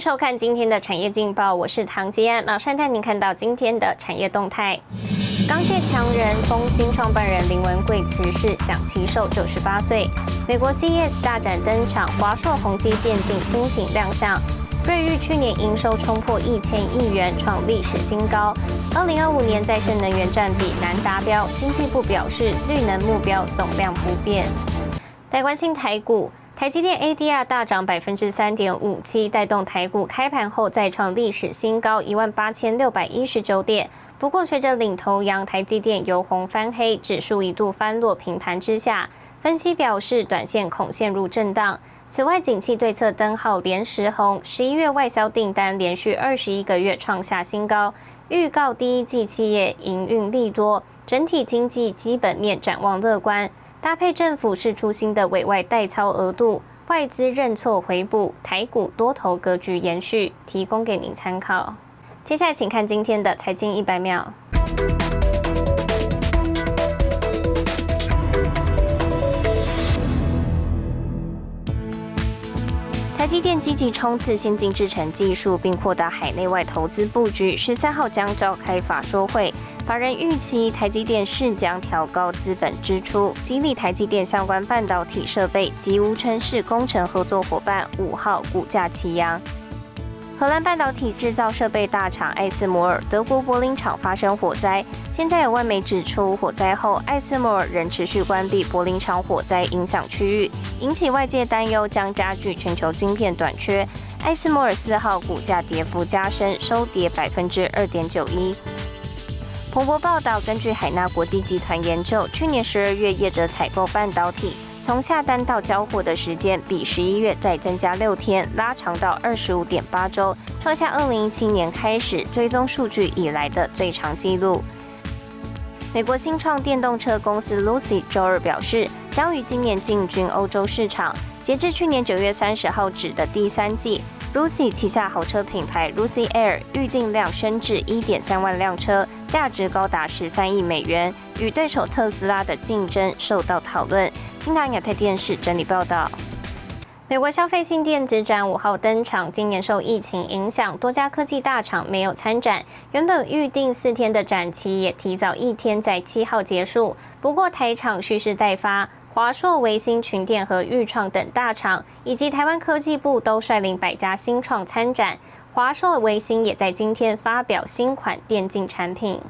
收看今天的产业劲报，我是唐吉安，马上带您看到今天的产业动态。钢铁强人丰兴创办人林文贵辞世，享其寿九十八岁。美国 CES 大展登场，华硕宏基电竞新品亮相。瑞昱去年营收冲破一千亿元，创历史新高。二零二五年再生能源占比难达标，经济部表示绿能目标总量不变。来关心台股。台积电 ADR 大涨百分之三点五七，带动台股开盘后再创历史新高一万八千六百一十九点。不过，随着领头羊台积电由红翻黑，指数一度翻落平盘之下。分析表示，短线恐陷入震荡。此外，景气对策灯号连十红，十一月外销订单连续二十一个月创下新高，预告第一季企业营运利多，整体经济基本面展望乐观。搭配政府是出新的委外代操额度，外资认错回补，台股多头格局延续，提供给您参考。接下来请看今天的财经一百秒。台积电积极冲刺先进制程技术，并扩大海内外投资布局。十三号将召开法说会。法人预期台积电是将调高资本支出，激励台积电相关半导体设备及无尘室工程合作伙伴。五号股价齐扬。荷兰半导体制造设备大厂艾斯摩尔德国柏林厂发生火灾，现在有外媒指出，火灾后艾斯摩尔仍持续关闭柏林厂火灾影响区域，引起外界担忧，将加剧全球晶片短缺。艾斯摩尔四号股价跌幅加深，收跌百分之二点九一。彭博报道，根据海纳国际集团研究，去年十二月业者采购半导体，从下单到交货的时间比十一月再增加六天，拉长到二十五点八周，创下二零一七年开始追踪数据以来的最长纪录。美国新创电动车公司 Lucy 周二表示，将于今年进军欧洲市场。截至去年九月三十号止的第三季。Lucy 旗下豪车品牌 Lucy Air 预订量升至一点三万辆车，价值高达十三亿美元，与对手特斯拉的竞争受到讨论。新唐亚太电视整理报道。美国消费性电子展五号登场，今年受疫情影响，多家科技大厂没有参展，原本预定四天的展期也提早一天，在七号结束。不过台场蓄势待发。华硕、维新、群电和裕创等大厂，以及台湾科技部都率领百家新创参展。华硕、维新也在今天发表新款电竞产品。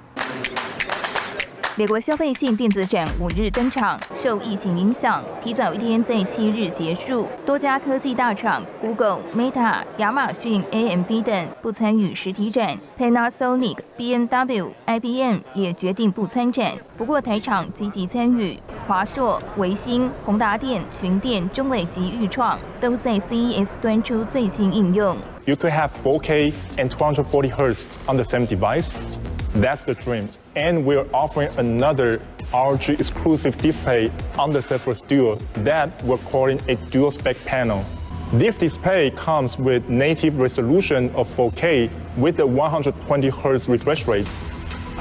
美国消费性电子展五日登场，受疫情影响，提早一天在七日结束。多家科技大厂 Google、Meta、亚马逊、AMD 等不参与实体展，Panasonic、BMW、IBM 也决定不参展。不过台厂积极参与，华硕、维新、宏达电、群电、中磊及裕创都在 CES 端出最新应用。You could have 4K and 240 Hz on the same device. That's the dream. And we're offering another RG exclusive display on the Surface Duo that we're calling a dual spec panel. This display comes with native resolution of 4K with a 120 Hz refresh rate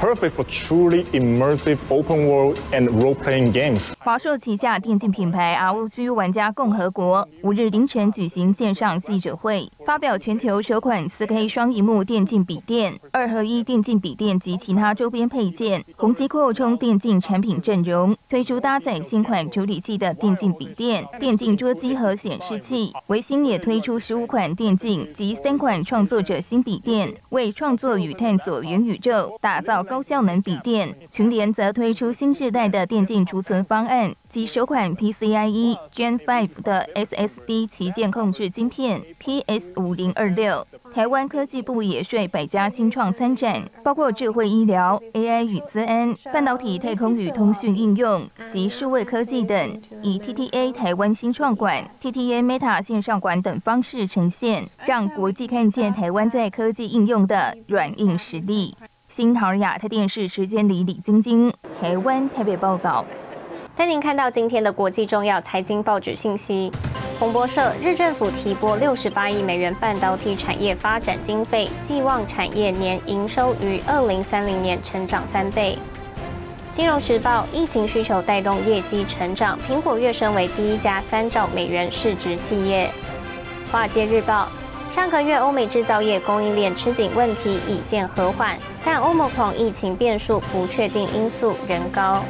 perfect for truly immersive open world and role-playing games. 华硕旗下电竞品牌 ROG 玩家共和国五日凌晨举行线上记者会，发表全球首款 4K 双荧幕电竞笔电、二合一电竞笔电及其他周边配件，宏基扩充电竞产品阵容，推出搭载新款处理器的电竞笔电、电竞桌机和显示器。维新也推出十五款电竞及三款创作者新笔电，为创作与探索元宇宙打造。高效能笔电，群联则推出新世代的电竞储存方案及首款 PCIe Gen 5的 SSD 旗舰控制晶片 PS 五零二六。台湾科技部也率百家新创参展，包括智慧医疗、AI 与资安、半导体、太空与通讯应用及数位科技等，以 TTA 台湾新创馆、TTA Meta 线上馆等方式呈现，让国际看见台湾在科技应用的软硬实力。新唐亚太电视时间里，李晶晶，台湾台北报道。带您看到今天的国际重要财经报纸信息。彭博社：日政府提拨六十八亿美元半导体产业发展经费，寄望产业年营收于二零三零年成长三倍。金融时报：疫情需求带动业绩成长，苹果跃升为第一家三兆美元市值企业。华尔街日报。上个月欧美制造业供应链吃紧问题已见和缓，但欧盟狂疫情变数不确定因素仍高。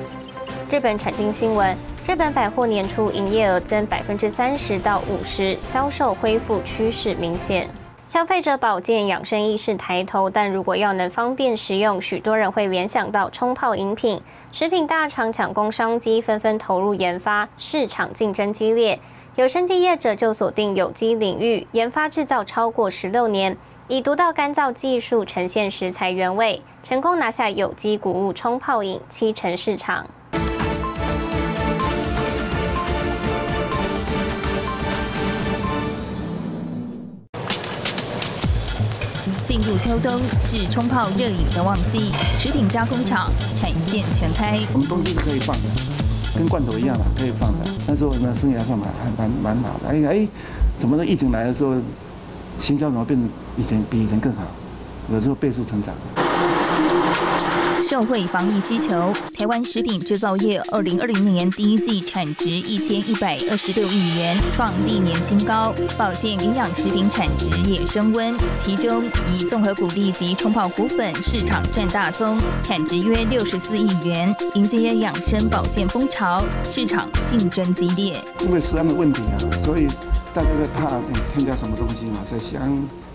日本产经新闻：日本百货年初营业额增百分之三十到五十，销售恢复趋势明显。消费者保健养生意识抬头，但如果要能方便食用，许多人会联想到冲泡饮品。食品大厂抢攻商机，纷纷投入研发，市场竞争激烈。有生技业者就锁定有机领域，研发制造超过十六年，以独到干燥技术呈现食材原味，成功拿下有机谷物冲泡饮七成市场。进入秋冬是冲泡热饮的旺季，食品加工厂产线全开。我们东西是可以放的，跟罐头一样嘛，可以放的。那时候呢，生意还算蛮还蛮蛮好的。哎哎，怎么呢？疫情来的时候，行销怎么变得以前比以前更好？有时候倍速成长。社会防疫需求，台湾食品制造业二零二零年第一季产值一千一百二十六亿元，创历年新高。保健营养食品产值也升温，其中以综合谷粒及冲泡谷粉市场占大宗，产值约六十四亿元。迎接养生保健风潮，市场竞争激烈。因为食安的问题啊，所以大家在怕添加什么东西嘛，在香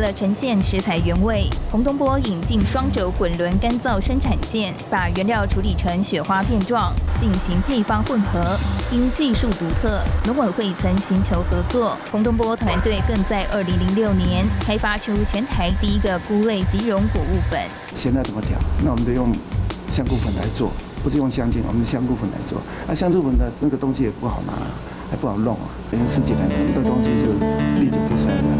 为了呈现食材原味，洪东波引进双轴滚轮干燥生产线，把原料处理成雪花片状，进行配方混合。因技术独特，农委会曾寻求合作，洪东波团队更在2006年开发出全台第一个菇类即溶谷物粉。现在怎么调？那我们就用。香菇粉来做，不是用香精，我们香菇粉来做。那香菇粉的那个东西也不好拿，还不好弄啊。等于十几年，这东西就历久不衰的。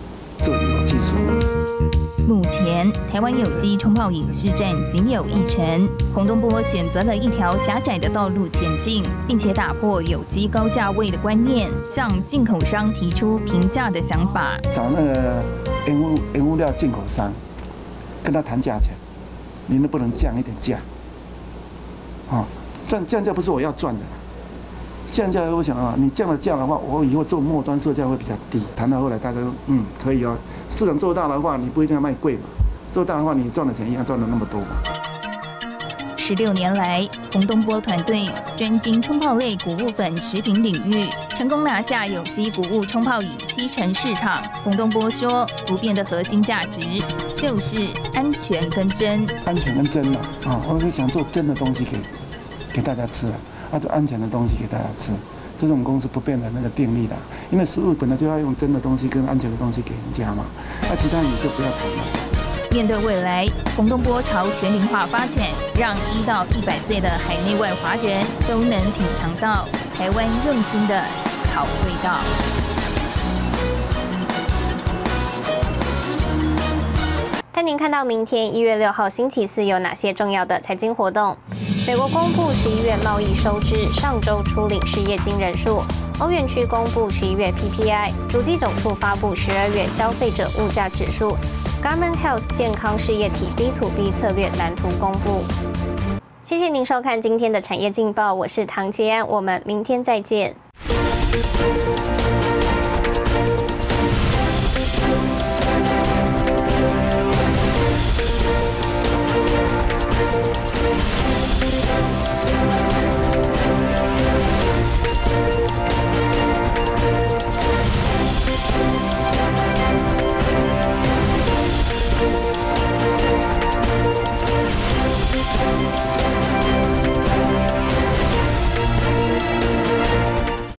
做有机食物。目前台湾有机冲泡饮市占仅有一成，洪东波选择了一条狭窄的道路前进，并且打破有机高价位的观念，向进口商提出平价的想法。找那个原物原物料进口商，跟他谈价钱，你能不能降一点价？啊，赚降价不是我要赚的，降价我想啊，你降了价的话，我以后做末端售价会比较低。谈到后来，大家说嗯可以哦，市场做大的话，你不一定要卖贵嘛，做大的话，你赚的钱一样赚了那么多嘛。十六年来，洪东波团队专精冲泡类谷物粉食品领域，成功拿下有机谷物冲泡饮七成市场。洪东波说，不变的核心价值就是安全跟真。安全跟真嘛，啊，我是想做真的东西给给大家吃啊，啊，就安全的东西给大家吃，这是我们公司不变的那个定力的。因为食物本来就要用真的东西跟安全的东西给人家嘛，那其他你就不要谈了。面对未来，洪东波朝全龄化发展，让一到一百岁的海内外华人都能品尝到台湾用心的好味道。带您看到明天一月六号星期四有哪些重要的财经活动。美国公布十一月贸易收支，上周初领失业金人数。欧元区公布十一月 PPI，主机总处发布十二月消费者物价指数。Garment Health 健康事业体 B to B 策略蓝图公布。谢谢您收看今天的产业劲报，我是唐杰安，我们明天再见。